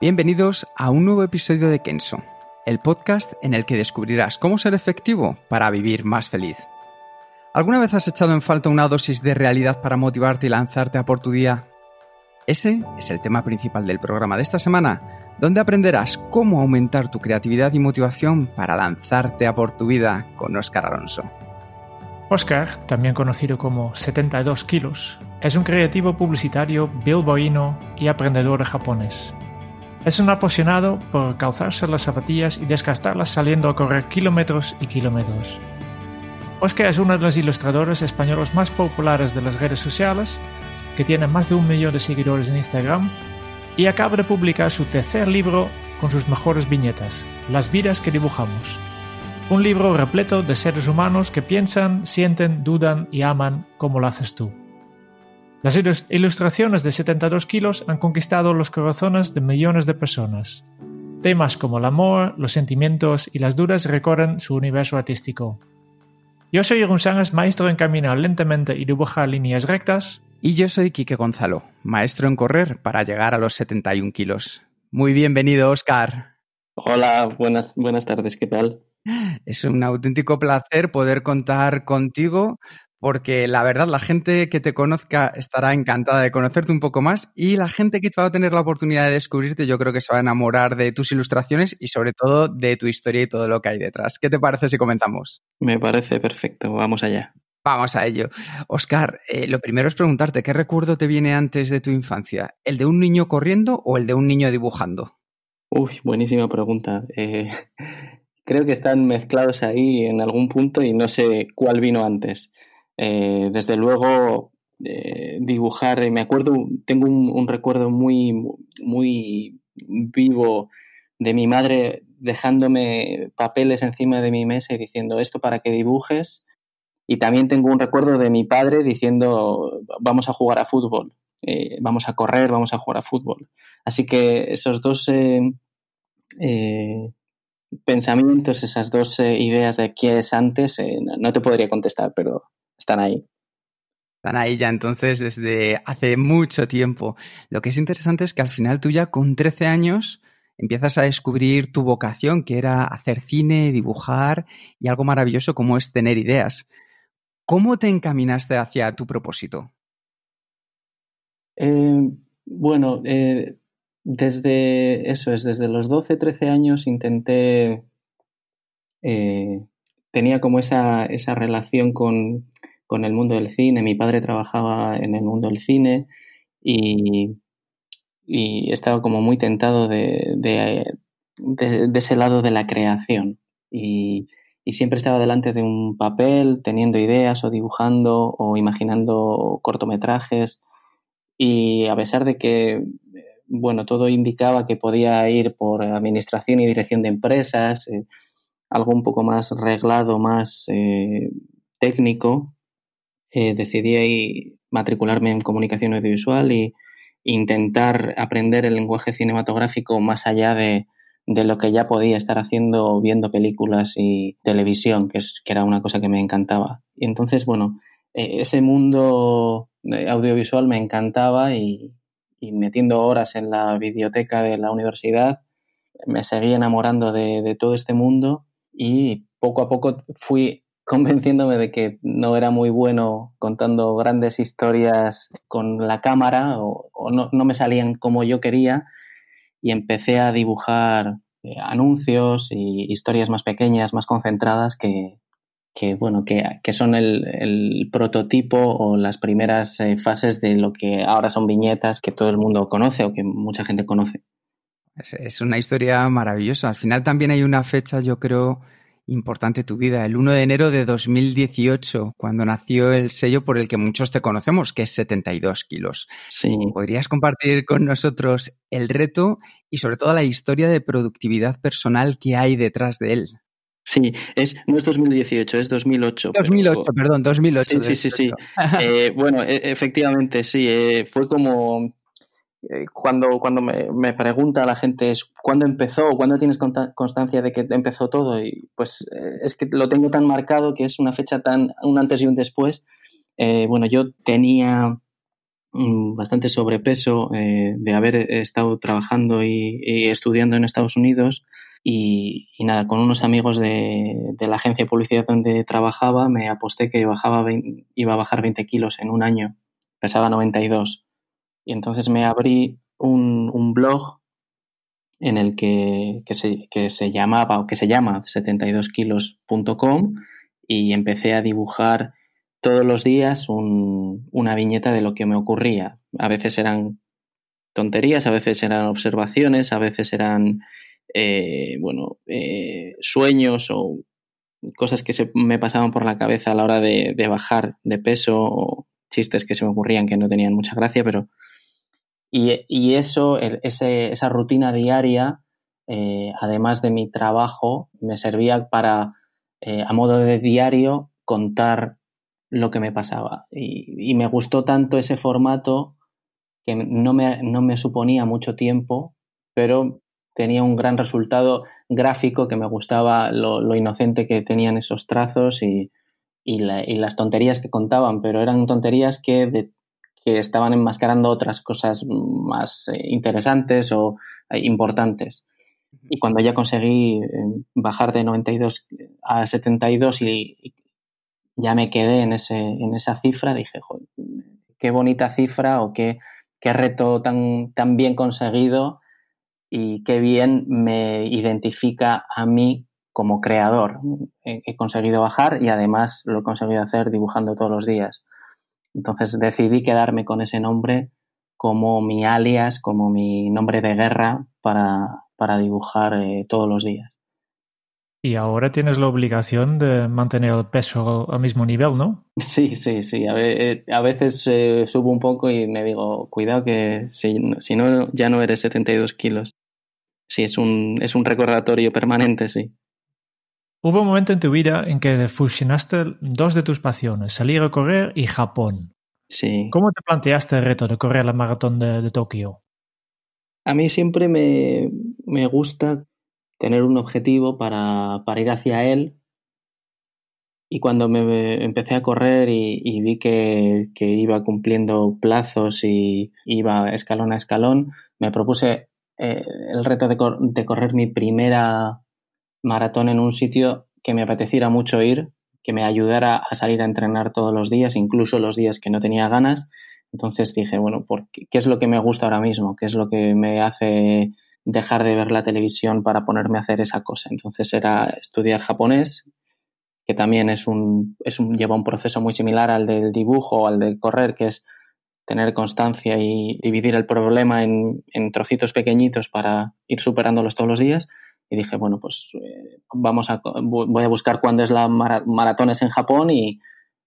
Bienvenidos a un nuevo episodio de Kenso, el podcast en el que descubrirás cómo ser efectivo para vivir más feliz. ¿Alguna vez has echado en falta una dosis de realidad para motivarte y lanzarte a por tu día? Ese es el tema principal del programa de esta semana, donde aprenderás cómo aumentar tu creatividad y motivación para lanzarte a por tu vida con Oscar Alonso. Oscar, también conocido como 72 kilos, es un creativo publicitario bilboíno y aprendedor japonés. Es un apasionado por calzarse las zapatillas y desgastarlas saliendo a correr kilómetros y kilómetros. Oscar es uno de los ilustradores españoles más populares de las redes sociales, que tiene más de un millón de seguidores en Instagram, y acaba de publicar su tercer libro con sus mejores viñetas, Las vidas que dibujamos. Un libro repleto de seres humanos que piensan, sienten, dudan y aman como lo haces tú. Las ilustraciones de 72 kilos han conquistado los corazones de millones de personas. Temas como el amor, los sentimientos y las dudas recorren su universo artístico. Yo soy Sánchez, maestro en caminar lentamente y dibujar líneas rectas. Y yo soy Quique Gonzalo, maestro en correr para llegar a los 71 kilos. Muy bienvenido, Oscar. Hola, buenas, buenas tardes, ¿qué tal? Es un auténtico placer poder contar contigo porque la verdad la gente que te conozca estará encantada de conocerte un poco más y la gente que va a tener la oportunidad de descubrirte yo creo que se va a enamorar de tus ilustraciones y sobre todo de tu historia y todo lo que hay detrás. ¿Qué te parece si comenzamos? Me parece perfecto, vamos allá. Vamos a ello. Oscar, eh, lo primero es preguntarte, ¿qué recuerdo te viene antes de tu infancia? ¿El de un niño corriendo o el de un niño dibujando? Uy, buenísima pregunta. Eh, creo que están mezclados ahí en algún punto y no sé cuál vino antes. Eh, desde luego, eh, dibujar, me acuerdo, tengo un, recuerdo muy, muy vivo de mi madre dejándome papeles encima de mi mesa y diciendo esto para que dibujes. Y también tengo un recuerdo de mi padre diciendo vamos a jugar a fútbol, eh, vamos a correr, vamos a jugar a fútbol. Así que esos dos pensamientos, esas dos ideas de qué es antes, no te podría contestar, pero están ahí. Están ahí ya entonces desde hace mucho tiempo. Lo que es interesante es que al final tú ya con 13 años empiezas a descubrir tu vocación, que era hacer cine, dibujar y algo maravilloso como es tener ideas. ¿Cómo te encaminaste hacia tu propósito? Eh, bueno, eh, desde eso es, desde los 12, 13 años intenté, eh, tenía como esa, esa relación con, con el mundo del cine. Mi padre trabajaba en el mundo del cine y, y estaba como muy tentado de, ese lado de la creación. Y, y, siempre estaba delante de un papel, teniendo ideas o dibujando o imaginando cortometrajes. Y a pesar de que, bueno, todo indicaba que podía ir por administración y dirección de empresas, eh, algo un poco más reglado, más eh, técnico, eh, decidí matricularme en comunicación audiovisual e intentar aprender el lenguaje cinematográfico más allá de, lo que ya podía estar haciendo viendo películas y televisión, que, era una cosa que me encantaba. Y entonces, bueno, eh, ese mundo audiovisual me encantaba y, metiendo horas en la biblioteca de la universidad, me seguí enamorando de, de todo este mundo y poco a poco fui convenciéndome de que no era muy bueno contando grandes historias con la cámara o, no, me salían como yo quería y empecé a dibujar eh, anuncios y historias más pequeñas, más concentradas que, bueno, que, son el, prototipo o las primeras eh, fases de lo que ahora son viñetas que todo el mundo conoce o que mucha gente conoce. es una historia maravillosa. Al final también hay una fecha, yo creo, importante tu vida, el 1 de enero de 2018, cuando nació el sello por el que muchos te conocemos, que es 72 kilos. Sí. ¿Podrías compartir con nosotros el reto y sobre todo la historia de productividad personal que hay detrás de él? Sí, es, no es 2018, es 2008. 2008, perdón, 2008. Sí, sí, sí. Eh, bueno, e, efectivamente, sí. Eh, fue como cuando, cuando me, me, pregunta la gente es cuándo empezó, cuándo tienes constancia de que empezó todo, y pues eh, es que lo tengo tan marcado que es una fecha tan, un antes y un después. Eh, bueno, yo tenía mm, bastante sobrepeso de haber estado trabajando y, estudiando en Estados Unidos. Y, nada, con unos amigos de, de, la agencia de publicidad donde trabajaba me aposté que bajaba iba a bajar 20 kilos en un año, pesaba 92 y entonces me abrí un, blog en el que, que, se, que, se, llamaba o que se llama 72kilos.com y empecé a dibujar todos los días un, una viñeta de lo que me ocurría. A veces eran tonterías, a veces eran observaciones, a veces eran eh, bueno, eh, sueños o cosas que se me pasaban por la cabeza a la hora de, de bajar de peso o chistes que se me ocurrían que no tenían mucha gracia, pero y, eso, esa rutina diaria, eh, además de mi trabajo, me servía para, eh, a modo de diario, contar lo que me pasaba. Y, me gustó tanto ese formato que no me, no me, suponía mucho tiempo, pero tenía un gran resultado gráfico que me gustaba lo, inocente que tenían esos trazos y, y, las tonterías que contaban, pero eran tonterías que de, que estaban enmascarando otras cosas más eh, interesantes o eh, importantes. Y cuando ya conseguí eh, bajar de 92 a 72 y, ya me quedé en, ese, en esa cifra, dije, qué bonita cifra o qué, qué reto tan, tan bien conseguido y qué bien me identifica a mí como creador. He conseguido bajar y además lo he conseguido hacer dibujando todos los días. Entonces decidí quedarme con ese nombre como mi alias, como mi nombre de guerra para, para dibujar eh, todos los días. Y ahora tienes la obligación de mantener el peso al mismo nivel, ¿no? Sí, sí, sí. A, eh, veces eh, subo un poco y me digo, cuidado que si, si, no, ya no eres 72 kilos. Sí, es un, es un recordatorio permanente, sí. Hubo un momento en tu vida en que fusionaste dos de tus pasiones, salir a correr y Japón. Sí. ¿Cómo te planteaste el reto de correr la maratón de, Tokio? A mí siempre me, me gusta tener un objetivo para, para, ir hacia él. Y cuando me empecé a correr y, vi que, que, iba cumpliendo plazos y iba escalón a escalón, me propuse eh, el reto de, de correr mi primera maratón en un sitio que me apeteciera mucho ir, que me ayudara a salir a entrenar todos los días, incluso los días que no tenía ganas. Entonces dije, bueno, qué, ¿qué es lo que me gusta ahora mismo? ¿Qué es lo que me hace dejar de ver la televisión para ponerme a hacer esa cosa? Entonces era estudiar japonés, que también es un, lleva un proceso muy similar al del dibujo o al del correr, que es tener constancia y dividir el problema en trocitos pequeñitos para ir superándolos todos los días y dije, bueno, pues eh, vamos a, voy a buscar cuándo es la maratones en Japón y,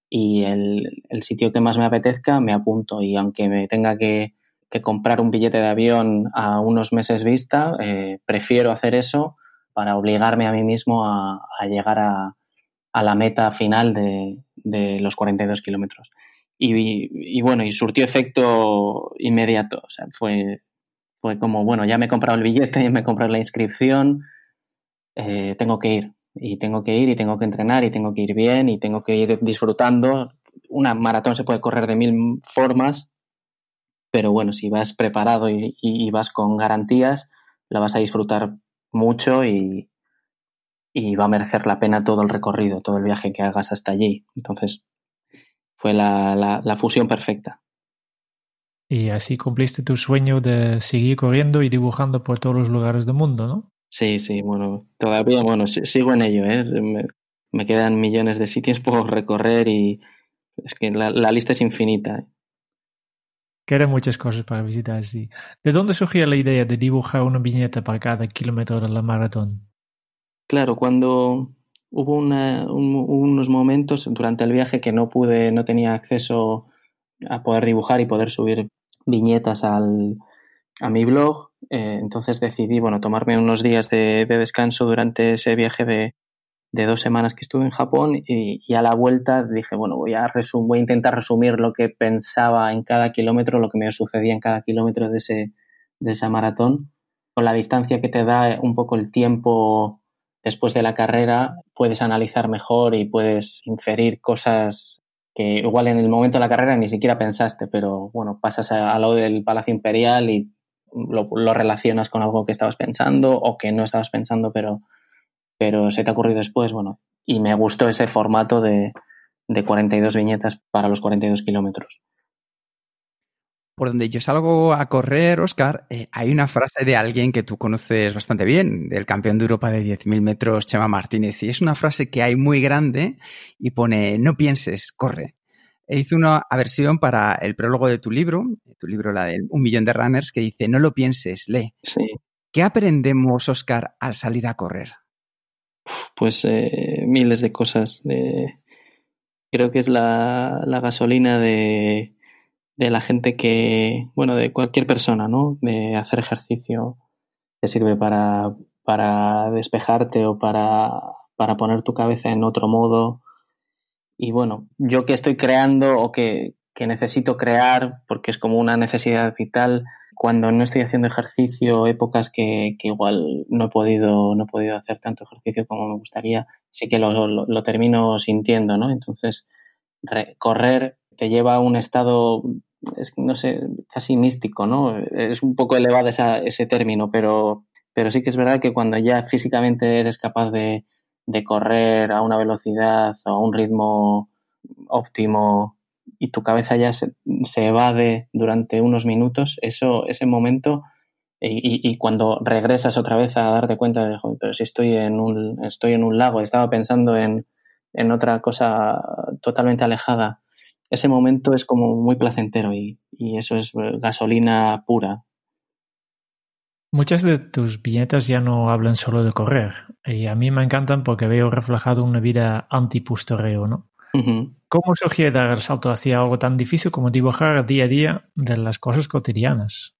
y el, el, sitio que más me apetezca me apunto y aunque me tenga que, que comprar un billete de avión a unos meses vista, eh, prefiero hacer eso para obligarme a mí mismo a, a llegar a, a, la meta final de, de los 42 kilómetros. Y, y, bueno, y surtió efecto inmediato. O sea, fue, fue como, bueno, ya me he comprado el billete, ya me he comprado la inscripción, eh, tengo que ir. Y tengo que ir y tengo que entrenar y tengo que ir bien y tengo que ir disfrutando. Una maratón se puede correr de mil formas, pero bueno, si vas preparado y, vas con garantías, la vas a disfrutar mucho y, y, va a merecer la pena todo el recorrido, todo el viaje que hagas hasta allí. Entonces, fue la, la fusión perfecta. Y así cumpliste tu sueño de seguir corriendo y dibujando por todos los lugares del mundo, ¿no? Sí, sí, bueno, todavía, bueno, sigo en ello, ¿eh? Me, quedan millones de sitios por recorrer y es que la, la lista es infinita. ¿eh? Quedan muchas cosas para visitar, sí. ¿De dónde surgió la idea de dibujar una viñeta para cada kilómetro de la maratón? Claro, cuando, hubo unos momentos durante el viaje que no pude, no tenía acceso a poder dibujar y poder subir viñetas al, a mi blog. Eh, entonces decidí, bueno, tomarme unos días de, descanso durante ese viaje de, de, dos semanas que estuve en Japón y, y a la vuelta dije, bueno, voy a, voy a intentar resumir lo que pensaba en cada kilómetro, lo que me sucedía en cada kilómetro de, ese, de esa maratón. Con la distancia que te da un poco el tiempo después de la carrera, puedes analizar mejor y puedes inferir cosas que igual en el momento de la carrera ni siquiera pensaste, pero bueno, pasas a, lo del Palacio Imperial y lo, relacionas con algo que estabas pensando o que no estabas pensando, pero, pero se te ha ocurrido después, bueno, y me gustó ese formato de, de 42 viñetas para los 42 kilómetros por donde yo salgo a correr, Oscar, eh, hay una frase de alguien que tú conoces bastante bien, del campeón de Europa de 10.000 metros, Chema Martínez, y es una frase que hay muy grande y pone, no pienses, corre. E hizo una versión para el prólogo de tu libro, tu libro, la de Un millón de runners, que dice, no lo pienses, lee. Sí. ¿Qué aprendemos, Oscar, al salir a correr? Pues eh, miles de cosas. Creo que es la gasolina de de la gente que, bueno, de cualquier persona, ¿no? De hacer ejercicio te sirve para, para despejarte o para, para poner tu cabeza en otro modo. Y bueno, yo que estoy creando o que, que necesito crear, porque es como una necesidad vital, cuando no estoy haciendo ejercicio, épocas que, que, igual no he podido, no he podido hacer tanto ejercicio como me gustaría, sí que lo, lo, lo termino sintiendo, ¿no? Entonces, correr te lleva a un estado es, no sé, casi místico, ¿no? Es un poco elevado ese término, pero, pero sí que es verdad que cuando ya físicamente eres capaz de, de correr a una velocidad o a un ritmo óptimo y tu cabeza ya se, se, evade durante unos minutos, eso, ese momento, y, y, cuando regresas otra vez a darte cuenta de, pero si estoy en un, estoy en un lago, estaba pensando en, en otra cosa totalmente alejada ese momento es como muy placentero y, eso es gasolina pura. Muchas de tus viñetas ya no hablan solo de correr y a mí me encantan porque veo reflejado una vida antipustoreo, ¿no? ¿Cómo surgió dar el salto hacia algo tan difícil como dibujar día a día de las cosas cotidianas?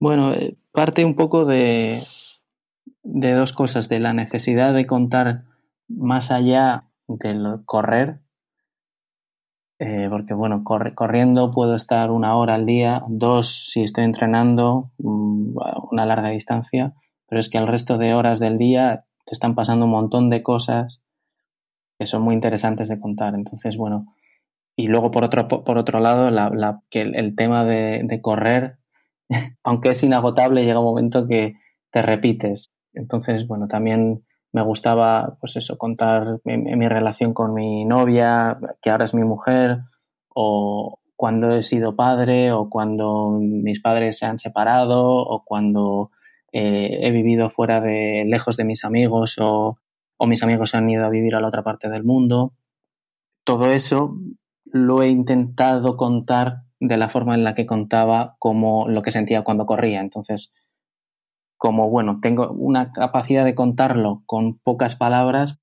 Bueno, eh, parte un poco de, de dos cosas, de la necesidad de contar más allá del correr, eh, porque bueno, corriendo puedo estar una hora al día, dos si estoy entrenando mm, una larga distancia, pero es que el resto de horas del día te están pasando un montón de cosas que son muy interesantes de contar. Entonces, bueno, y luego por otro, por otro lado, la, que el, tema de correr, aunque es inagotable, llega un momento que te repites. Entonces, bueno, también me gustaba, pues eso, contar mi, relación con mi novia, que ahora es mi mujer, o cuando he sido padre, o cuando mis padres se han separado, o cuando eh, he vivido fuera de, lejos de mis amigos, o, mis amigos se han ido a vivir a la otra parte del mundo. Todo eso lo he intentado contar de la forma en la que contaba como lo que sentía cuando corría. Entonces, como, bueno, tengo una capacidad de contarlo con pocas palabras,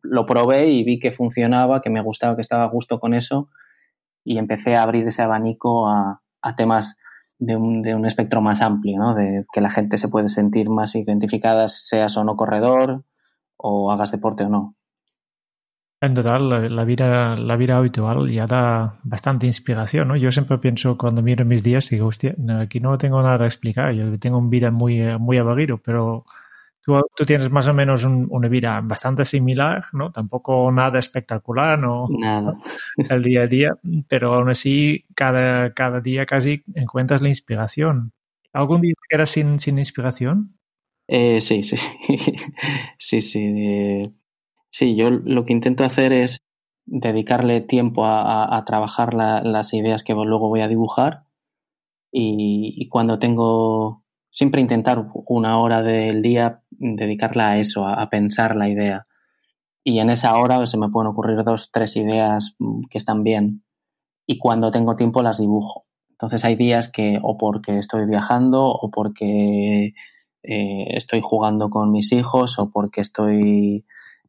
lo probé y vi que funcionaba, que me gustaba, que estaba a gusto con eso y empecé a abrir ese abanico a, temas de un, de un, espectro más amplio, ¿no? de que la gente se puede sentir más identificada, seas o no corredor o hagas deporte o no. En total, la, vida, la vida habitual ya da bastante inspiración, ¿no? Yo siempre pienso cuando miro mis días, digo, hostia, aquí no tengo nada a explicar, yo tengo una vida muy, muy aburrido, pero tú, tú tienes más o menos una vida bastante similar, ¿no? Tampoco nada espectacular, ¿no? Nada. El día a día, pero aún así, cada, cada día casi encuentras la inspiración. ¿Algún día te quedas sin, sin inspiración? Eh, sí, sí, sí, sí. Eh, Sí, yo lo que intento hacer es dedicarle tiempo a, trabajar las ideas que luego voy a dibujar y, cuando tengo, siempre intentar una hora del día dedicarla a eso, a, pensar la idea. Y en esa hora se me pueden ocurrir dos, tres ideas mm, que están bien y cuando tengo tiempo las dibujo. Entonces hay días que o porque estoy viajando o porque eh, estoy jugando con mis hijos o porque estoy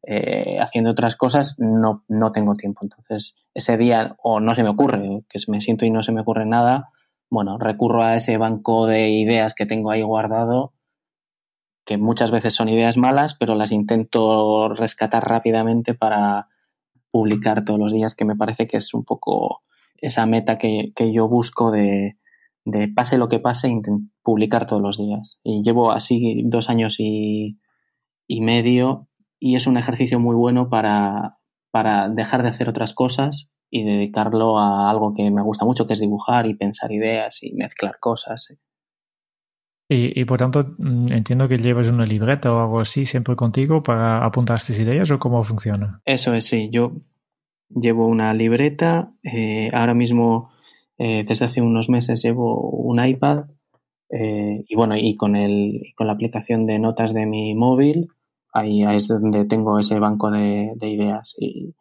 eh, haciendo otras cosas, no, no tengo tiempo. Entonces, ese día o no se me ocurre, que me siento y no se me ocurre nada, bueno, recurro a ese banco de ideas que tengo ahí guardado, que muchas veces son ideas malas, pero las intento rescatar rápidamente para publicar todos los días, que me parece que es un poco esa meta que, yo busco de, de, pase lo que pase, publicar todos los días. Y llevo así dos años y, y medio y es un ejercicio muy bueno para, para dejar de hacer otras cosas y dedicarlo a algo que me gusta mucho, que es dibujar y pensar ideas y mezclar cosas. Y, y, por tanto, mm, entiendo que llevas una libreta o algo así siempre contigo para apuntar estas ideas o cómo funciona. Eso es, sí. Yo llevo una libreta. Eh, ahora mismo, eh, desde hace unos meses, llevo un iPad. Eh, y bueno, y con, el, con la aplicación de notas de mi móvil, ahí, es donde tengo ese banco de, ideas. Y,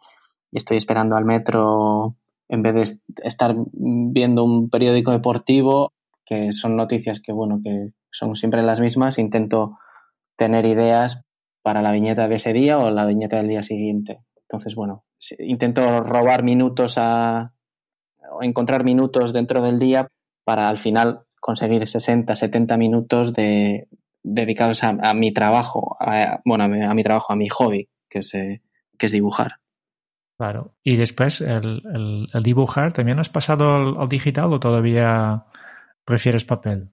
estoy esperando al metro, en vez de estar viendo un periódico deportivo, que son noticias que, bueno, que son siempre las mismas, intento tener ideas para la viñeta de ese día o la viñeta del día siguiente. Entonces, bueno, intento robar minutos a, o encontrar minutos dentro del día para al final conseguir 60, 70 minutos de, dedicados a, mi trabajo, bueno, a mi, trabajo, a mi hobby, que es, eh, que es dibujar. Claro. Y después, el, dibujar, ¿también has pasado al, digital o todavía prefieres papel?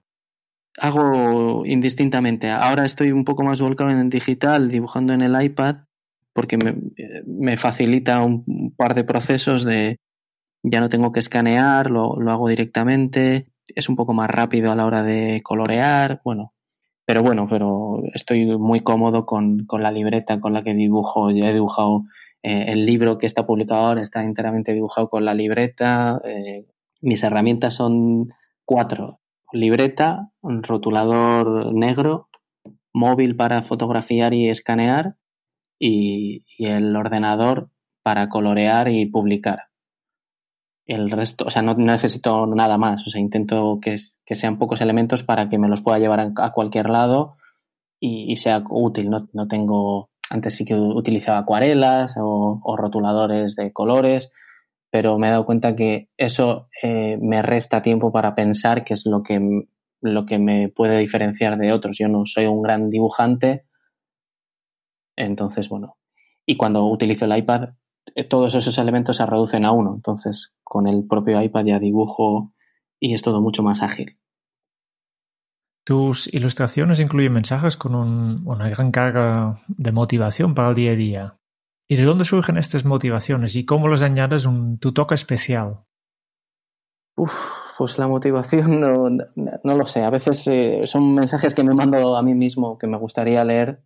Hago indistintamente. Ahora estoy un poco más volcado en el digital, dibujando en el iPad, porque me, me facilita un par de procesos de ya no tengo que escanear, lo, lo hago directamente, es un poco más rápido a la hora de colorear, bueno, pero bueno, pero estoy muy cómodo con, la libreta con la que dibujo. Ya he dibujado eh, el libro que está publicado ahora, está enteramente dibujado con la libreta. Eh, mis herramientas son cuatro. Libreta, rotulador negro, móvil para fotografiar y escanear y el ordenador para colorear y publicar el resto, o sea, no, necesito nada más, o sea, intento que, sean pocos elementos para que me los pueda llevar a, cualquier lado y, sea útil, no, no, tengo, antes sí que utilizaba acuarelas o, rotuladores de colores, pero me he dado cuenta que eso eh, me resta tiempo para pensar qué es lo que, lo que me puede diferenciar de otros. Yo no soy un gran dibujante, entonces, bueno, y cuando utilizo el iPad, todos esos elementos se reducen a uno. Entonces, con el propio iPad ya dibujo y es todo mucho más ágil. Tus ilustraciones incluyen mensajes con una gran carga de motivación para el día a día. ¿Y de dónde surgen estas motivaciones y cómo les añades un, tu toque especial? Uf, pues la motivación no, no, lo sé. A veces eh, son mensajes que me mando a mí mismo que me gustaría leer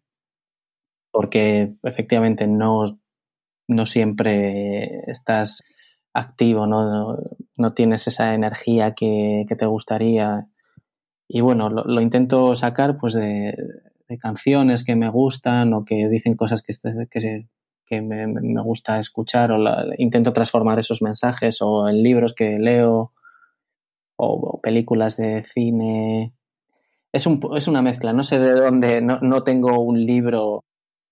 porque efectivamente no, no siempre estás activo, no, no tienes esa energía que, te gustaría. Y bueno, lo, intento sacar pues de, canciones que me gustan o que dicen cosas que, que, que me, me, gusta escuchar o intento transformar esos mensajes o en libros que leo o, películas de cine. Es, un, es una mezcla, no sé de dónde, no, no tengo un libro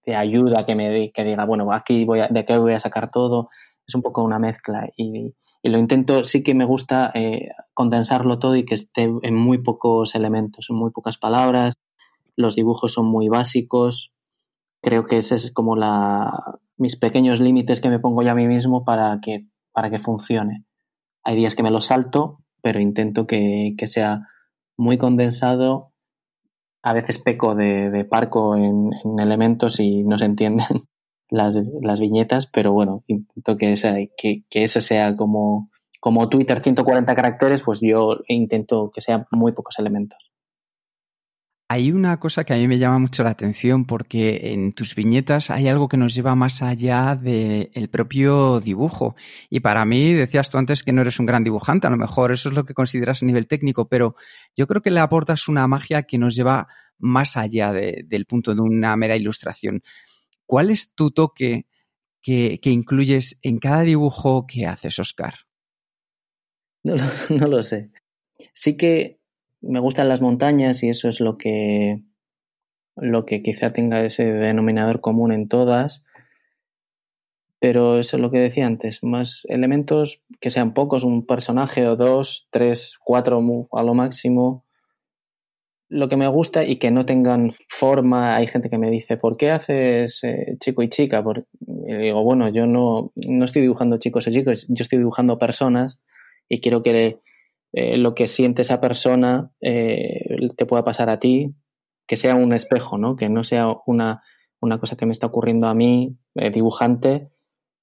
de ayuda que me que diga, bueno, aquí voy a, de qué voy a sacar todo. Es un poco una mezcla y, lo intento, sí que me gusta eh, condensarlo todo y que esté en muy pocos elementos, en muy pocas palabras. Los dibujos son muy básicos. Creo que ese es como la, mis pequeños límites que me pongo yo a mí mismo para que, para que funcione. Hay días que me lo salto, pero intento que, que sea muy condensado a veces peco de, parco en, elementos y no se entienden las, las viñetas, pero bueno, intento que, esa, que, sea como, como Twitter 140 caracteres, pues yo intento que sean muy pocos elementos. Hay una cosa que a mí me llama mucho la atención porque en tus viñetas hay algo que nos lleva más allá del propio dibujo. Y para mí, decías tú antes que no eres un gran dibujante, a lo mejor eso es lo que consideras a nivel técnico, pero yo creo que le aportas una magia que nos lleva más allá del punto de una mera ilustración. ¿Cuál es tu toque que, incluyes en cada dibujo que haces, Oscar? No, lo sé. Sí que me gustan las montañas y eso es lo que, lo que quizá tenga ese denominador común en todas. Pero eso es lo que decía antes, más elementos que sean pocos, un personaje o dos, tres, cuatro a lo máximo. Lo que me gusta y que no tengan forma, hay gente que me dice, ¿por qué haces eh, chico y chica? y digo, bueno, yo no, no estoy dibujando chicos o chicos, yo estoy dibujando personas y quiero que eh, lo que siente esa persona eh, te pueda pasar a ti, que sea un espejo, ¿no? Que no sea una, una cosa que me está ocurriendo a mí, eh, dibujante,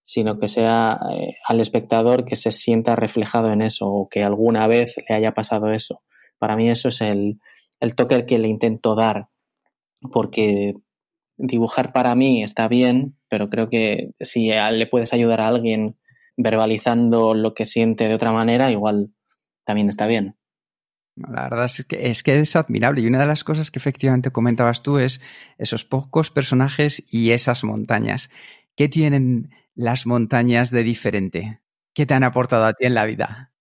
sino que sea al espectador que se sienta reflejado en eso o que alguna vez le haya pasado eso. Para mí eso es el, el toque que le intento dar, porque dibujar para mí está bien, pero creo que si le puedes ayudar a alguien verbalizando lo que siente de otra manera, igual también está bien. La verdad es que, es que es admirable y una de las cosas que efectivamente comentabas tú es esos pocos personajes y esas montañas. ¿Qué tienen las montañas de diferente? ¿Qué te han aportado a ti en la vida?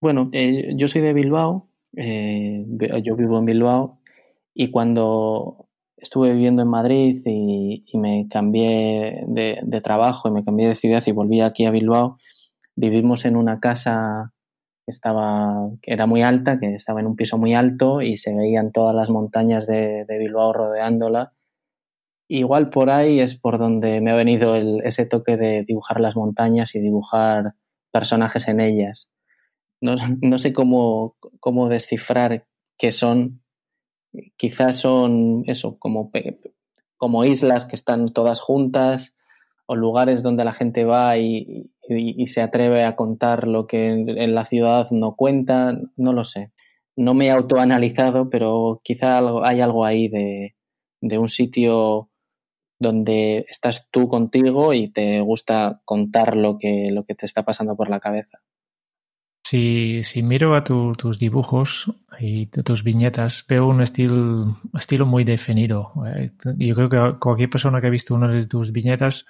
Bueno, eh, yo soy de Bilbao, eh, yo vivo en Bilbao y cuando estuve viviendo en Madrid y, me cambié de, de, trabajo y me cambié de ciudad y volví aquí a Bilbao, vivimos en una casa estaba, que era muy alta, que estaba en un piso muy alto y se veían todas las montañas de, Bilbao rodeándola. Igual por ahí es por donde me ha venido ese toque de dibujar las montañas y dibujar personajes en ellas. No, no sé cómo, cómo descifrar qué son. Quizás son eso, como, como islas que están todas juntas o lugares donde la gente va y, se atreve a contar lo que en, la ciudad no cuenta, no lo sé. No me he autoanalizado, pero quizá hay algo ahí de, de un sitio donde estás tú contigo y te gusta contar lo que, lo que te está pasando por la cabeza. Si, si miro a tus dibujos y tus viñetas, veo un estilo, estilo muy definido. Eh, yo creo que cualquier persona que ha visto una de tus viñetas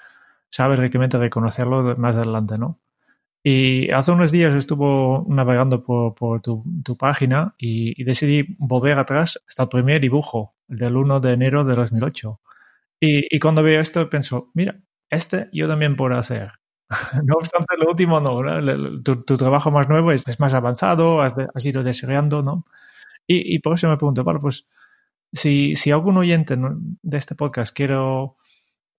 sabe realmente reconocerlo más adelante, ¿no? Y hace unos días estuvo navegando por, tu, página y, decidí volver atrás hasta el primer dibujo, el del 1 de enero de 2008. Y, y cuando veo esto pienso, mira, este yo también puedo hacer. no obstante, lo último no, tu, trabajo más nuevo es, más avanzado, has, de, has, ido desarrollando, ¿no? Y, por eso me pregunto, bueno, pues si, si algún oyente de este podcast quiere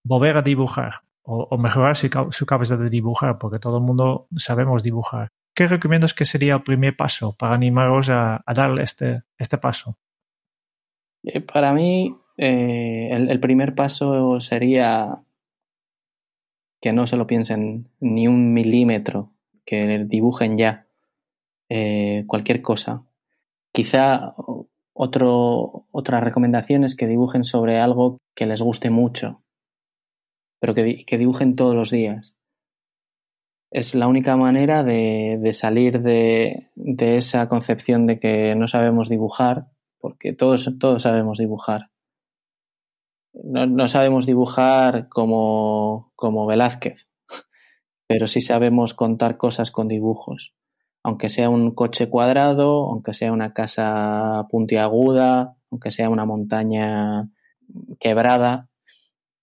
volver a dibujar o, mejorar su, su, cabeza de dibujar, porque todo el mundo sabemos dibujar. ¿Qué recomiendas que sería el primer paso para animaros a, a darle este, este paso? Eh, para mí, eh, el, el, primer paso sería que no se lo piensen ni un milímetro, que dibujen ya eh, cualquier cosa. Quizá otro, otra recomendación es que dibujen sobre algo que les guste mucho pero que, que dibujen todos los días. Es la única manera de, de salir de, de, esa concepción de que no sabemos dibujar, porque todos, todos sabemos dibujar. No, no sabemos dibujar como, como Velázquez, pero sí sabemos contar cosas con dibujos. Aunque sea un coche cuadrado, aunque sea una casa puntiaguda, aunque sea una montaña quebrada,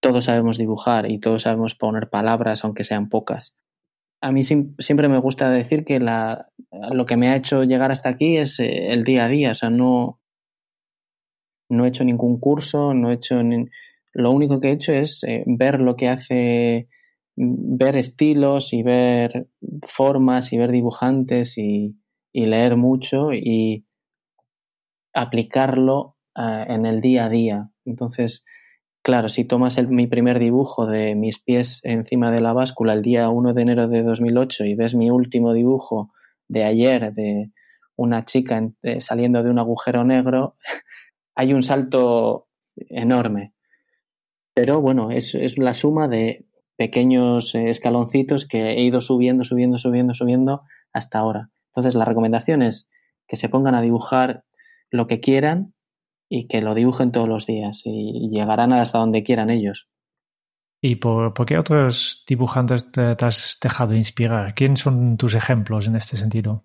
todos sabemos dibujar y todos sabemos poner palabras, aunque sean pocas. A mí siempre me gusta decir que la, lo que me ha hecho llegar hasta aquí es eh, el día a día. O sea, no, no he hecho ningún curso, no he hecho. Ni, lo único que he hecho es eh, ver lo que hace, ver estilos y ver formas y ver dibujantes y, leer mucho y aplicarlo uh, en el día a día. Entonces, Claro, si tomas mi primer dibujo de mis pies encima de la báscula el día 1 de enero de 2008 y ves mi último dibujo de ayer de una chica eh, saliendo de un agujero negro, hay un salto enorme. Pero bueno, es, es la suma de pequeños eh, escaloncitos que he ido subiendo, subiendo, subiendo, subiendo hasta ahora. Entonces la recomendación es que se pongan a dibujar lo que quieran y que lo dibujen todos los días y llegarán hasta donde quieran ellos. ¿Y por, por qué otros dibujantes te, te, has dejado inspirar? ¿Quién son tus ejemplos en este sentido?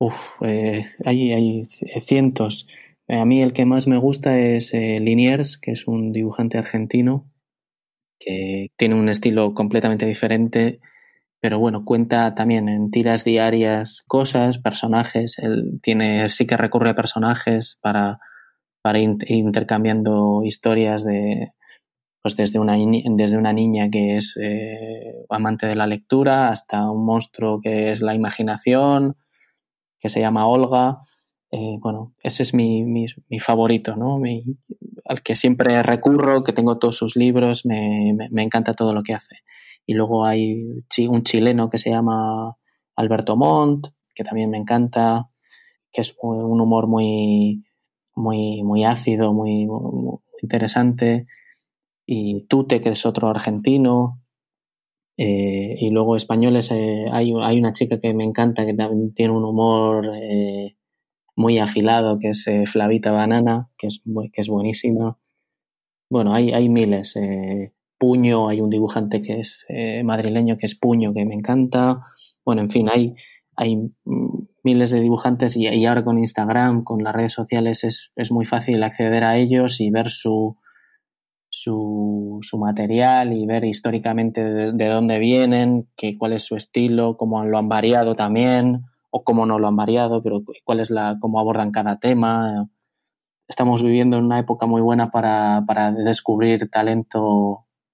Uf, eh, hay, hay, cientos. A mí el que más me gusta es eh, Liniers, que es un dibujante argentino, que tiene un estilo completamente diferente, pero bueno, cuenta también en tiras diarias cosas, personajes, él tiene, sí que recurre a personajes para, para ir intercambiando historias de, pues desde una, desde una niña que es eh, amante de la lectura hasta un monstruo que es la imaginación, que se llama Olga. Eh, bueno, ese es mi, mi, favorito, ¿no? al que siempre recurro, que tengo todos sus libros, me, me, encanta todo lo que hace. Y luego hay un chileno que se llama Alberto Montt, que también me encanta, que es un humor muy, muy, muy ácido, muy, interesante y Tute, que es otro argentino. Eh, y luego españoles, eh, hay, hay, una chica que me encanta, que también tiene un humor eh, muy afilado, que es Flavita Banana, que es, que es buenísima. Bueno, hay, hay miles. Puño, hay un dibujante que es madrileño, que es Puño, que me encanta. Bueno, en fin, hay, hay miles de dibujantes y, ahora con Instagram, con las redes sociales, es, es muy fácil acceder a ellos y ver su, su, su material y ver históricamente de, dónde vienen, que, cuál es su estilo, cómo lo han variado también, o cómo no lo han variado, pero cuál es la, cómo abordan cada tema. Estamos viviendo en una época muy buena para, para descubrir talento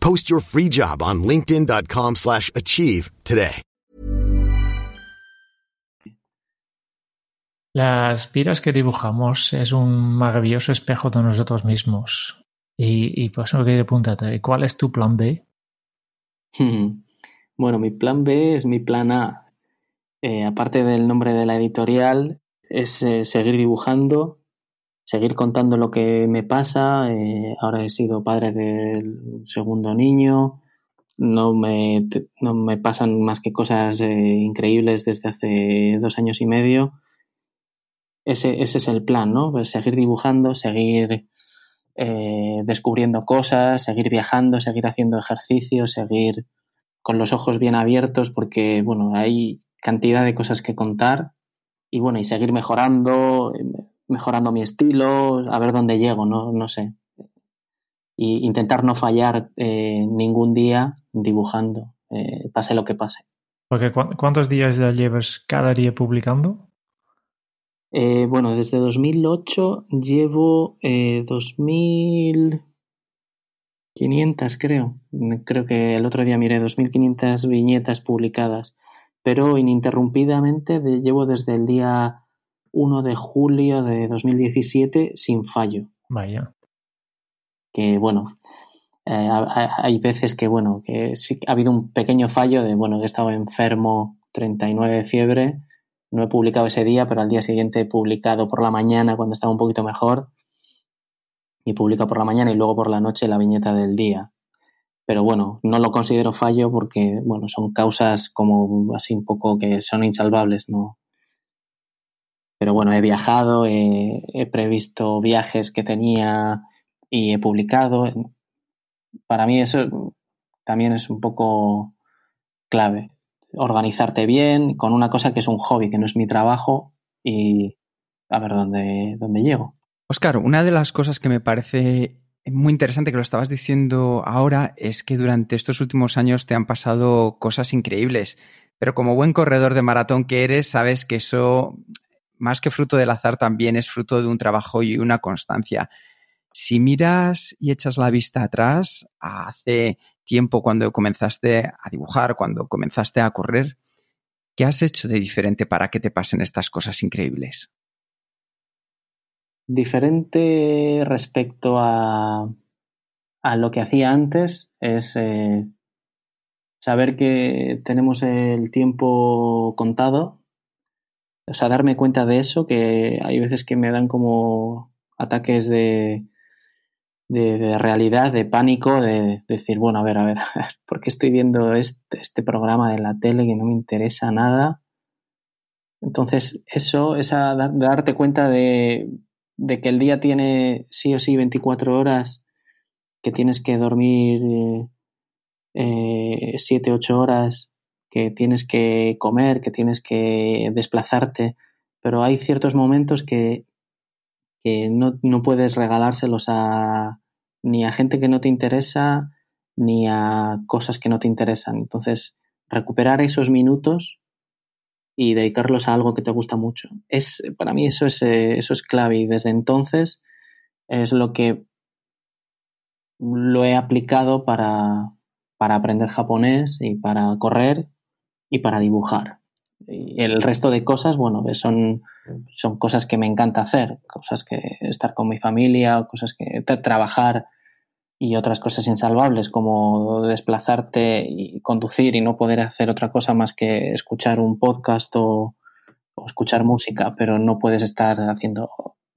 Post your free job on linkedin.com/achieve today. Las piras que dibujamos es un maravilloso espejo de nosotros mismos. Y, y por eso quería preguntarte, ¿cuál es tu plan B? Bueno, mi plan B es mi plan A. Eh, aparte del nombre de la editorial, es eh, seguir dibujando, seguir contando lo que me pasa. Eh, ahora he sido padre del segundo niño. No me, no me pasan más que cosas increíbles desde hace dos años y medio. Ese, ese es el plan, ¿no? Pues seguir dibujando, seguir descubriendo cosas, seguir viajando, seguir haciendo ejercicio, seguir con los ojos bien abiertos porque, bueno, hay cantidad de cosas que contar y, bueno, y seguir mejorando, mejorando mi estilo, a ver dónde llego, no, no sé. Y intentar no fallar eh, ningún día dibujando, eh, pase lo que pase. Porque ¿cuántos días ya llevas cada día publicando? Eh, bueno, desde 2008 llevo 2000... 500 creo. Creo que el otro día miré 2.500 viñetas publicadas, pero ininterrumpidamente llevo desde el día 1 de julio de 2017 sin fallo. Vaya. Que bueno, eh, hay veces que bueno, que sí ha habido un pequeño fallo de bueno, que he estado enfermo, 39 de fiebre, no he publicado ese día, pero al día siguiente he publicado por la mañana cuando estaba un poquito mejor y publica por la mañana y luego por la noche la viñeta del día. Pero bueno, no lo considero fallo porque, bueno, son causas como así un poco que son insalvables, ¿no? Pero bueno, he viajado, he, previsto viajes que tenía y he publicado. Para mí eso también es un poco clave. Organizarte bien con una cosa que es un hobby, que no es mi trabajo y a ver dónde, dónde llego. Oscar, una de las cosas que me parece muy interesante que lo estabas diciendo ahora es que durante estos últimos años te han pasado cosas increíbles, pero como buen corredor de maratón que eres, sabes que eso, más que fruto del azar, también es fruto de un trabajo y una constancia. Si miras y echas la vista atrás, hace tiempo cuando comenzaste a dibujar, cuando comenzaste a correr, ¿qué has hecho de diferente para que te pasen estas cosas increíbles? Diferente respecto a, lo que hacía antes es eh, saber que tenemos el tiempo contado, o sea, darme cuenta de eso, que hay veces que me dan como ataques de, de, realidad, de pánico, de, decir, bueno, a ver, a ver, ¿por qué estoy viendo este, este, programa de la tele que no me interesa nada? Entonces, eso, esa, darte cuenta de, de, que el día tiene sí o sí 24 horas, que tienes que dormir eh, 7, 8 horas, que tienes que comer, que tienes que desplazarte, pero hay ciertos momentos que, que no, no, puedes regalárselos a, ni a gente que no te interesa, ni a cosas que no te interesan. Entonces, recuperar esos minutos y dedicarlos a algo que te gusta mucho. Es, para mí eso es, eh, eso es clave y desde entonces es lo que lo he aplicado para, para aprender japonés y para correr y para dibujar. Y el resto de cosas, bueno, son, son cosas que me encanta hacer, cosas que estar con mi familia, cosas que trabajar y otras cosas insalvables como desplazarte y conducir y no poder hacer otra cosa más que escuchar un podcast o, escuchar música, pero no puedes estar haciendo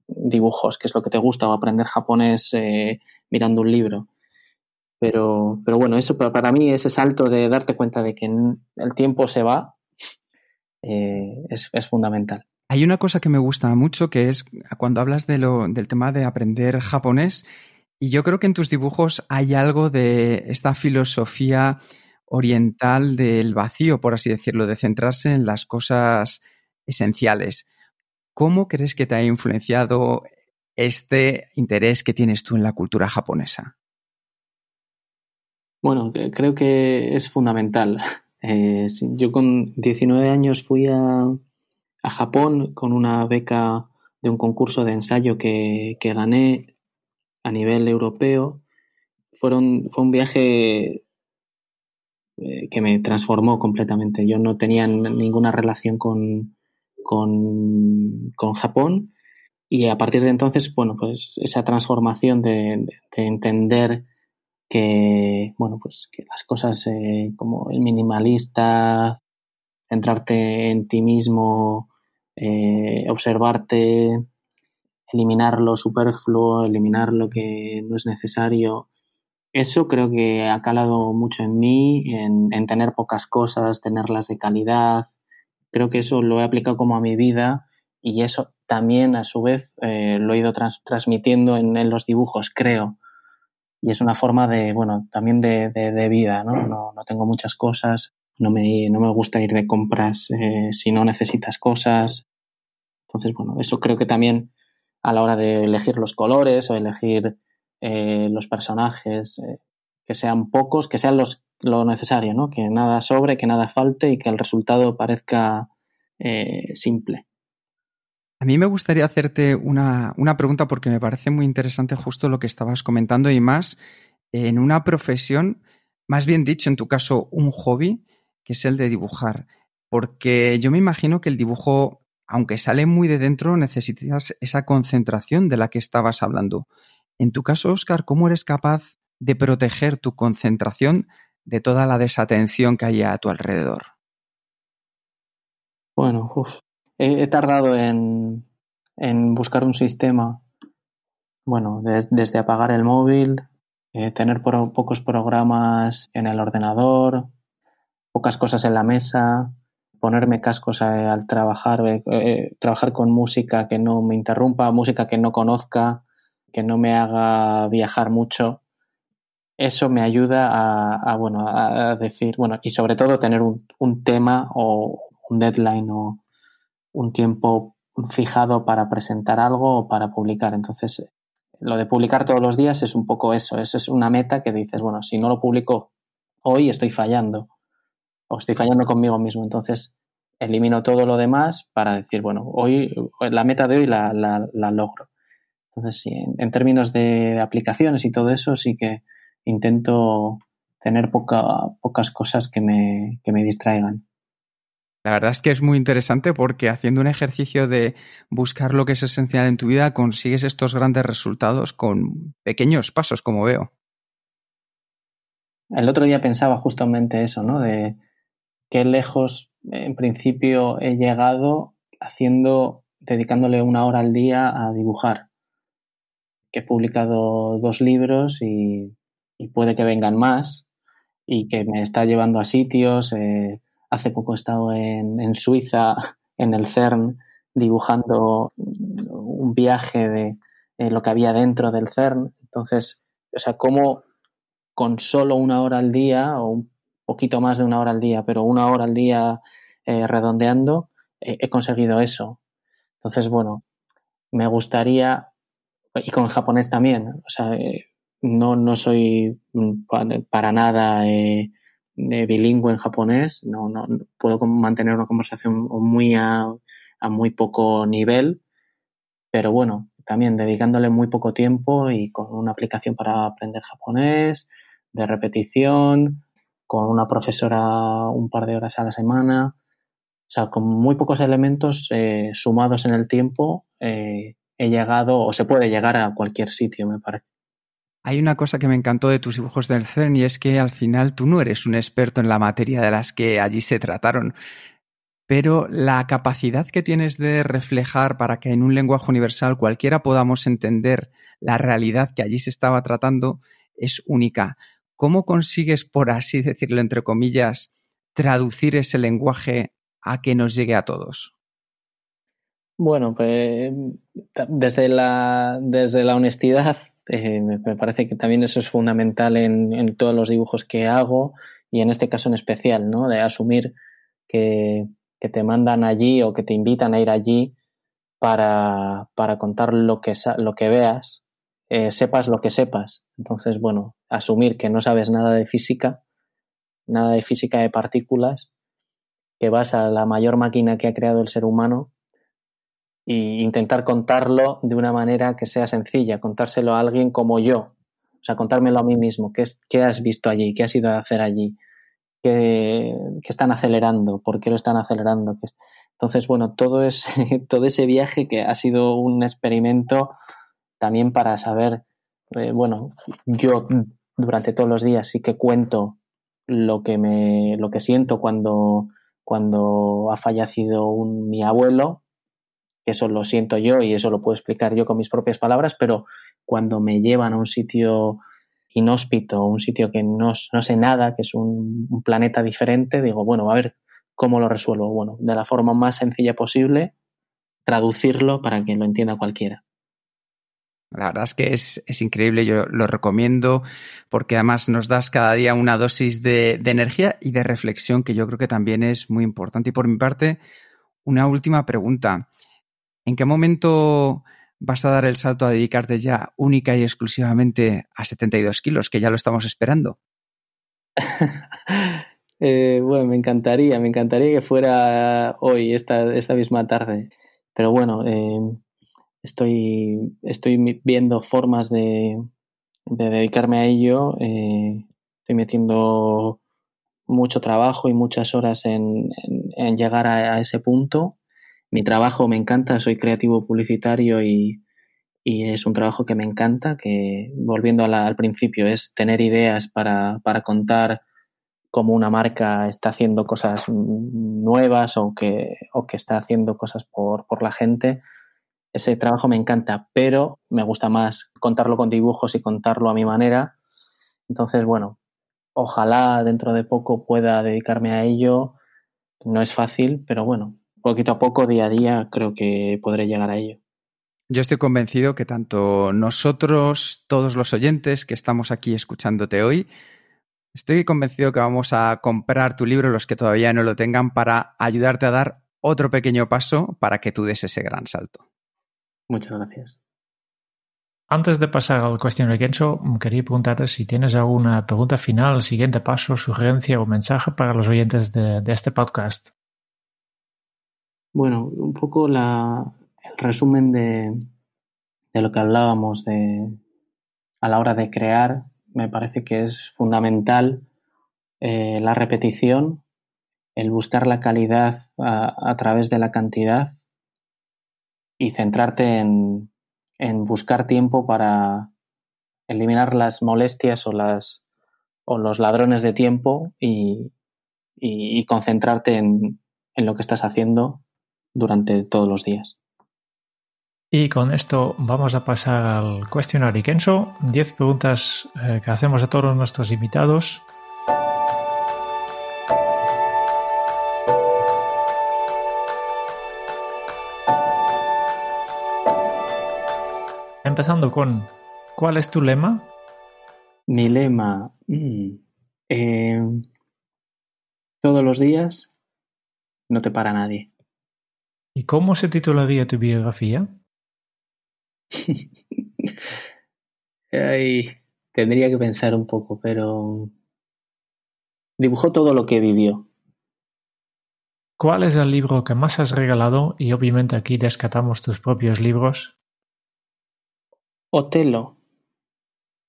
dibujos, que es lo que te gusta, o aprender japonés eh, mirando un libro. Pero, pero bueno, eso para mí, ese salto de darte cuenta de que el tiempo se va, eh, es, fundamental. Hay una cosa que me gusta mucho que es cuando hablas de lo, del tema de aprender japonés, y yo creo que en tus dibujos hay algo de esta filosofía oriental del vacío, por así decirlo, de centrarse en las cosas esenciales. ¿Cómo crees que te ha influenciado este interés que tienes tú en la cultura japonesa? Bueno, creo que es fundamental. Eh, yo con 19 años fui a, Japón con una beca de un concurso de ensayo que, gané a nivel europeo. Fue un viaje eh, que me transformó completamente. Yo no tenía ninguna relación con, con, Japón y a partir de entonces, bueno, pues esa transformación de entender que, bueno, pues que las cosas eh, como el minimalista, centrarte en ti mismo, eh, observarte, eliminar lo superfluo, eliminar lo que no es necesario. Eso creo que ha calado mucho en mí, en, en tener pocas cosas, tenerlas de calidad. Creo que eso lo he aplicado como a mi vida y eso también a su vez eh, lo he ido transmitiendo en, en, los dibujos, creo y es una forma de, bueno, también de, de, vida, ¿no? ¿no? ¿no? tengo muchas cosas, no me, no me gusta ir de compras eh, si no necesitas cosas. Entonces, bueno, eso creo que también a la hora de elegir los colores o elegir eh, los personajes, eh, que sean pocos, que sean los, lo necesario, ¿no? Que nada sobre, que nada falte y que el resultado parezca simple. A mí me gustaría hacerte una, una, pregunta porque me parece muy interesante justo lo que estabas comentando y más en una profesión, más bien dicho, en tu caso, un hobby, que es el de dibujar. Porque yo me imagino que el dibujo, aunque sale muy de dentro, necesitas esa concentración de la que estabas hablando. En tu caso, Oscar, ¿cómo eres capaz de proteger tu concentración de toda la desatención que hay a tu alrededor? Bueno, uf, he, tardado en, buscar un sistema, bueno, desde apagar el móvil, eh, tener pocos programas en el ordenador, pocas cosas en la mesa, ponerme cascos al trabajar, eh, eh, trabajar con música que no me interrumpa, música que no conozca, que no me haga viajar mucho. Eso me ayuda a, bueno, a decir, bueno, y sobre todo tener un, un tema o un deadline o, un tiempo fijado para presentar algo o para publicar. Entonces, lo de publicar todos los días es un poco eso, eso es una meta que dices, bueno, si no lo publico hoy estoy fallando o estoy fallando conmigo mismo. Entonces, elimino todo lo demás para decir, bueno, hoy la meta de hoy la, la, logro. Entonces, sí, en, términos de aplicaciones y todo eso, sí que intento tener pocas cosas que me, que me distraigan. La verdad es que es muy interesante porque haciendo un ejercicio de buscar lo que es esencial en tu vida consigues estos grandes resultados con pequeños pasos, como veo. El otro día pensaba justamente eso, ¿no? De qué lejos en principio he llegado haciendo, dedicándole una hora al día a dibujar. Que he publicado dos libros y, puede que vengan más y que me está llevando a sitios. Eh, Hace poco he estado en, Suiza, en el CERN, dibujando un viaje de lo que había dentro del CERN. Entonces, o sea, cómo con solo una hora al día, o un poquito más de una hora al día, pero una hora al día eh, redondeando, he conseguido eso. Entonces, bueno, me gustaría, y con japonés también, o sea, eh, no, no soy para nada eh, bilingüe en japonés, no, no puedo mantener una conversación muy a, muy poco nivel, pero bueno, también dedicándole muy poco tiempo y con una aplicación para aprender japonés, de repetición, con una profesora un par de horas a la semana, o sea, con muy pocos elementos eh, sumados en el tiempo, eh, he llegado o se puede llegar a cualquier sitio, me parece. Hay una cosa que me encantó de tus dibujos del CERN y es que al final tú no eres un experto en la materia de las que allí se trataron, pero la capacidad que tienes de reflejar para que en un lenguaje universal cualquiera podamos entender la realidad que allí se estaba tratando es única. ¿Cómo consigues, por así decirlo entre comillas, traducir ese lenguaje a que nos llegue a todos? Bueno, pues desde la, desde la honestidad eh, me, parece que también eso es fundamental en, todos los dibujos que hago y en este caso en especial, ¿no? De asumir que, te mandan allí o que te invitan a ir allí para, contar lo que, lo que veas, eh, sepas lo que sepas. Entonces, bueno, asumir que no sabes nada de física, nada de física de partículas, que vas a la mayor máquina que ha creado el ser humano y intentar contarlo de una manera que sea sencilla, contárselo a alguien como yo, o sea, contármelo a mí mismo, qué, es, qué has visto allí, qué has ido a hacer allí, qué, están acelerando, por qué lo están acelerando. Entonces, bueno, todo, es, todo ese viaje que ha sido un experimento también para saber, eh, bueno, yo durante todos los días sí que cuento lo que, me, lo que siento cuando, cuando ha fallecido un, mi abuelo, eso lo siento yo y eso lo puedo explicar yo con mis propias palabras, pero cuando me llevan a un sitio inhóspito, un sitio que no, sé nada, que es un, planeta diferente, digo, bueno, a ver cómo lo resuelvo. Bueno, de la forma más sencilla posible, traducirlo para que lo entienda cualquiera. La verdad es que es, increíble, yo lo recomiendo porque además nos das cada día una dosis de, energía y de reflexión que yo creo que también es muy importante. Y por mi parte, una última pregunta. ¿En qué momento vas a dar el salto a dedicarte ya única y exclusivamente a 72 kilos, que ya lo estamos esperando? Eh, bueno, me encantaría, me encantaría que fuera hoy, esta, esta misma tarde. Pero bueno, eh, estoy, estoy viendo formas de, dedicarme a ello. Eh, estoy metiendo mucho trabajo y muchas horas en, llegar a, ese punto mi trabajo me encanta, soy creativo publicitario y, es un trabajo que me encanta, que volviendo al principio es tener ideas para, contar cómo una marca está haciendo cosas nuevas o que, o que está haciendo cosas por, por la gente. Ese trabajo me encanta, pero me gusta más contarlo con dibujos y contarlo a mi manera. Entonces, bueno, ojalá dentro de poco pueda dedicarme a ello. No es fácil, pero bueno, poquito a poco, día a día, creo que podré llegar a ello. Yo estoy convencido que tanto nosotros, todos los oyentes que estamos aquí escuchándote hoy, estoy convencido que vamos a comprar tu libro, los que todavía no lo tengan, para ayudarte a dar otro pequeño paso para que tú des ese gran salto. Muchas gracias. Antes de pasar al cuestionario Kenzo, quería preguntarte si tienes alguna pregunta final, siguiente paso, sugerencia o mensaje para los oyentes de este podcast. Bueno, un poco la, el resumen de, de lo que hablábamos de, a la hora de crear, me parece que es fundamental eh, la repetición, el buscar la calidad a, través de la cantidad y centrarte en, en, buscar tiempo para eliminar las molestias o, las, o los ladrones de tiempo y, y, concentrarte en, en lo que estás haciendo durante todos los días. Y con esto vamos a pasar al cuestionario Kenso. 10 preguntas eh, que hacemos a todos nuestros invitados. Empezando con, ¿cuál es tu lema? Mi lema, mm, eh, todos los días no te para nadie. ¿Y cómo se titularía tu biografía? tendría que pensar un poco, pero dibujó todo lo que vivió. ¿Cuál es el libro que más has regalado? Y obviamente aquí descatamos tus propios libros. Otelo.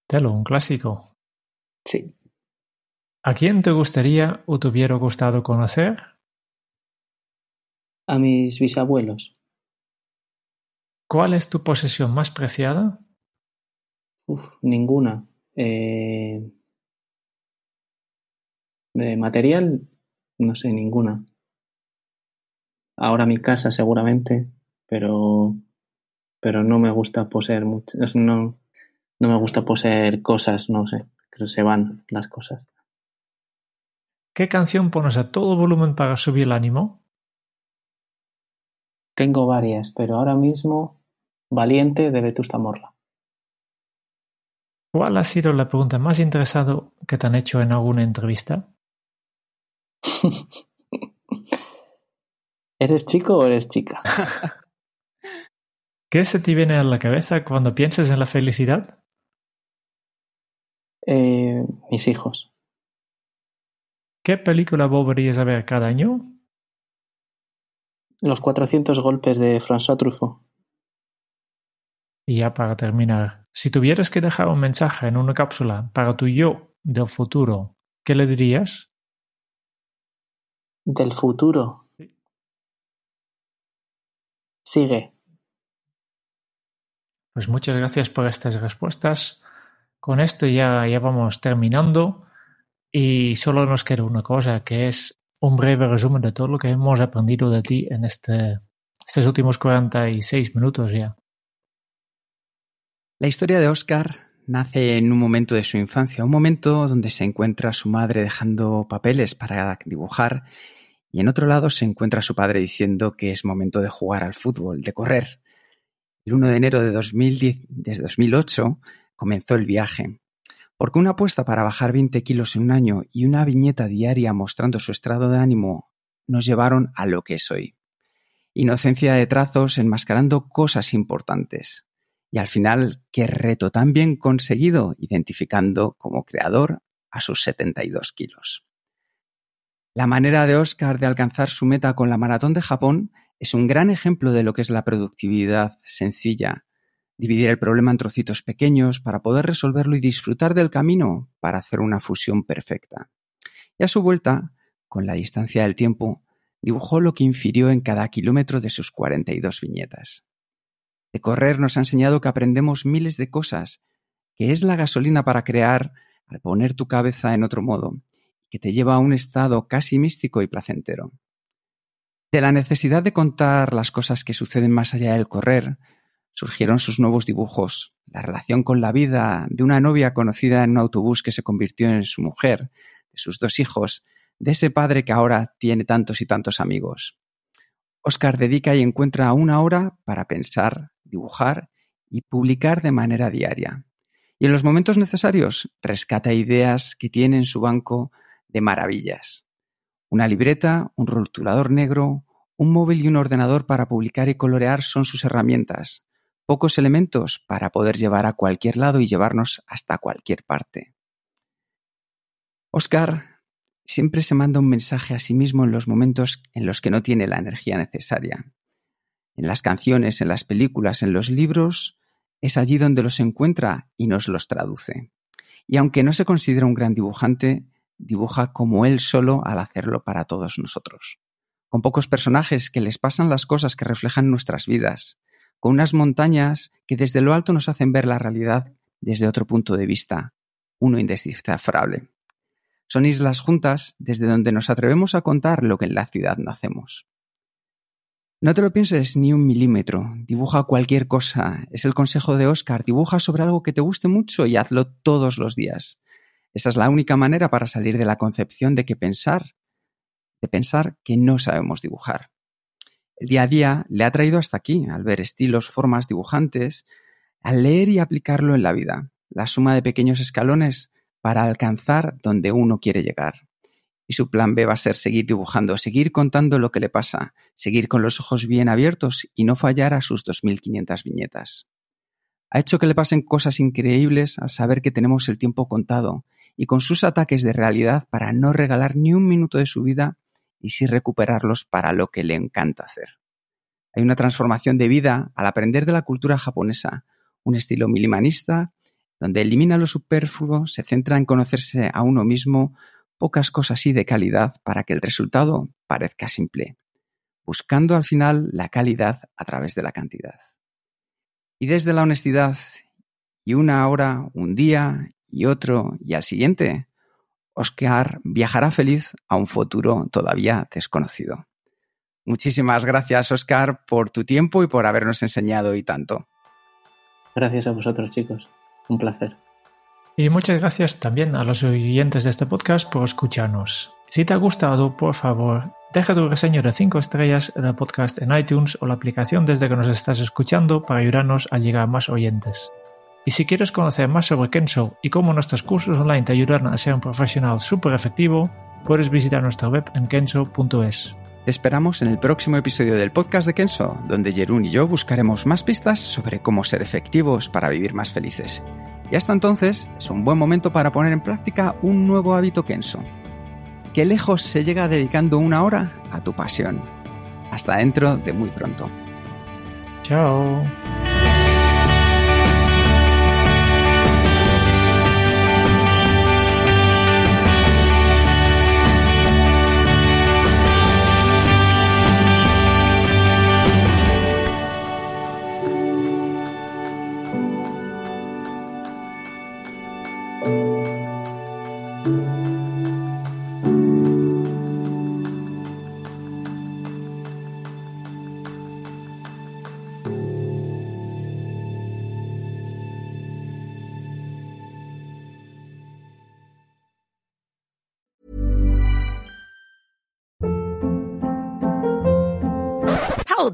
Otelo, un clásico. Sí. ¿A quién te gustaría o te hubiera gustado conocer? A mis bisabuelos. ¿Cuál es tu posesión más preciada? ninguna. Eh, de material, no sé, ninguna. Ahora mi casa seguramente, pero, pero no me gusta poseer mucho. No, no me gusta poseer cosas, no sé, que se van las cosas. ¿Qué canción pones a todo volumen para subir el ánimo? Tengo varias, pero ahora mismo Valiente de Vetusta Morla. ¿Cuál ha sido la pregunta más interesada que te han hecho en alguna entrevista? ¿Eres chico o eres chica? ¿Qué se te viene a la cabeza cuando piensas en la felicidad? Eh, mis hijos. ¿Qué película volverías a ver cada año? Los 400 golpes de François Truffaut. Y ya para terminar, si tuvieras que dejar un mensaje en una cápsula para tu yo del futuro, ¿qué le dirías? Del futuro. Sigue. Pues muchas gracias por estas respuestas. Con esto ya, ya vamos terminando y solo nos queda una cosa, que es un breve resumen de todo lo que hemos aprendido de ti en este, estos últimos 46 minutos ya. La historia de Oscar nace en un momento de su infancia, un momento donde se encuentra su madre dejando papeles para dibujar y en otro lado se encuentra su padre diciendo que es momento de jugar al fútbol, de correr. El 1 de enero de 2010, desde 2008 comenzó el viaje, porque una apuesta para bajar 20 kilos en un año y una viñeta diaria mostrando su estado de ánimo nos llevaron a lo que es hoy. Inocencia de trazos enmascarando cosas importantes. Y al final, qué reto tan bien conseguido identificando como creador a sus 72 kilos. La manera de Oscar de alcanzar su meta con la maratón de Japón es un gran ejemplo de lo que es la productividad sencilla, dividir el problema en trocitos pequeños para poder resolverlo y disfrutar del camino para hacer una fusión perfecta. Y a su vuelta, con la distancia del tiempo, dibujó lo que infirió en cada kilómetro de sus 42 viñetas. De correr nos ha enseñado que aprendemos miles de cosas, que es la gasolina para crear al poner tu cabeza en otro modo, que te lleva a un estado casi místico y placentero. De la necesidad de contar las cosas que suceden más allá del correr, surgieron sus nuevos dibujos, la relación con la vida de una novia conocida en un autobús que se convirtió en su mujer, de sus dos hijos, de ese padre que ahora tiene tantos y tantos amigos. Oscar dedica y encuentra una hora para pensar, dibujar y publicar de manera diaria. Y en los momentos necesarios rescata ideas que tiene en su banco de maravillas. Una libreta, un rotulador negro, un móvil y un ordenador para publicar y colorear son sus herramientas. Pocos elementos para poder llevar a cualquier lado y llevarnos hasta cualquier parte. Oscar siempre se manda un mensaje a sí mismo en los momentos en los que no tiene la energía necesaria en las canciones, en las películas, en los libros, es allí donde los encuentra y nos los traduce. Y aunque no se considera un gran dibujante, dibuja como él solo al hacerlo para todos nosotros. Con pocos personajes que les pasan las cosas que reflejan nuestras vidas, con unas montañas que desde lo alto nos hacen ver la realidad desde otro punto de vista, uno indescifrable. Son islas juntas desde donde nos atrevemos a contar lo que en la ciudad no hacemos. No te lo pienses ni un milímetro, dibuja cualquier cosa. Es el consejo de Oscar, dibuja sobre algo que te guste mucho y hazlo todos los días. Esa es la única manera para salir de la concepción de que pensar, de pensar que no sabemos dibujar. El día a día le ha traído hasta aquí, al ver estilos, formas dibujantes, al leer y aplicarlo en la vida, la suma de pequeños escalones para alcanzar donde uno quiere llegar. Y su plan B va a ser seguir dibujando, seguir contando lo que le pasa, seguir con los ojos bien abiertos y no fallar a sus 2.500 viñetas. Ha hecho que le pasen cosas increíbles al saber que tenemos el tiempo contado y con sus ataques de realidad para no regalar ni un minuto de su vida y sí recuperarlos para lo que le encanta hacer. Hay una transformación de vida al aprender de la cultura japonesa, un estilo minimalista, donde elimina lo superfluo, se centra en conocerse a uno mismo, pocas cosas y de calidad para que el resultado parezca simple, buscando al final la calidad a través de la cantidad. Y desde la honestidad, y una hora, un día, y otro, y al siguiente, Oscar viajará feliz a un futuro todavía desconocido. Muchísimas gracias, Oscar, por tu tiempo y por habernos enseñado y tanto. Gracias a vosotros, chicos. Un placer. Y muchas gracias también a los oyentes de este podcast por escucharnos. Si te ha gustado, por favor, deja tu reseño de 5 estrellas en el podcast en iTunes o la aplicación desde que nos estás escuchando para ayudarnos a llegar a más oyentes. Y si quieres conocer más sobre Kenso y cómo nuestros cursos online te ayudan a ser un profesional súper efectivo, puedes visitar nuestra web en kenso.es. Te esperamos en el próximo episodio del podcast de Kenso, donde Jerún y yo buscaremos más pistas sobre cómo ser efectivos para vivir más felices. Y hasta entonces es un buen momento para poner en práctica un nuevo hábito Kenso. ¿Qué lejos se llega dedicando una hora a tu pasión? Hasta dentro de muy pronto. Chao.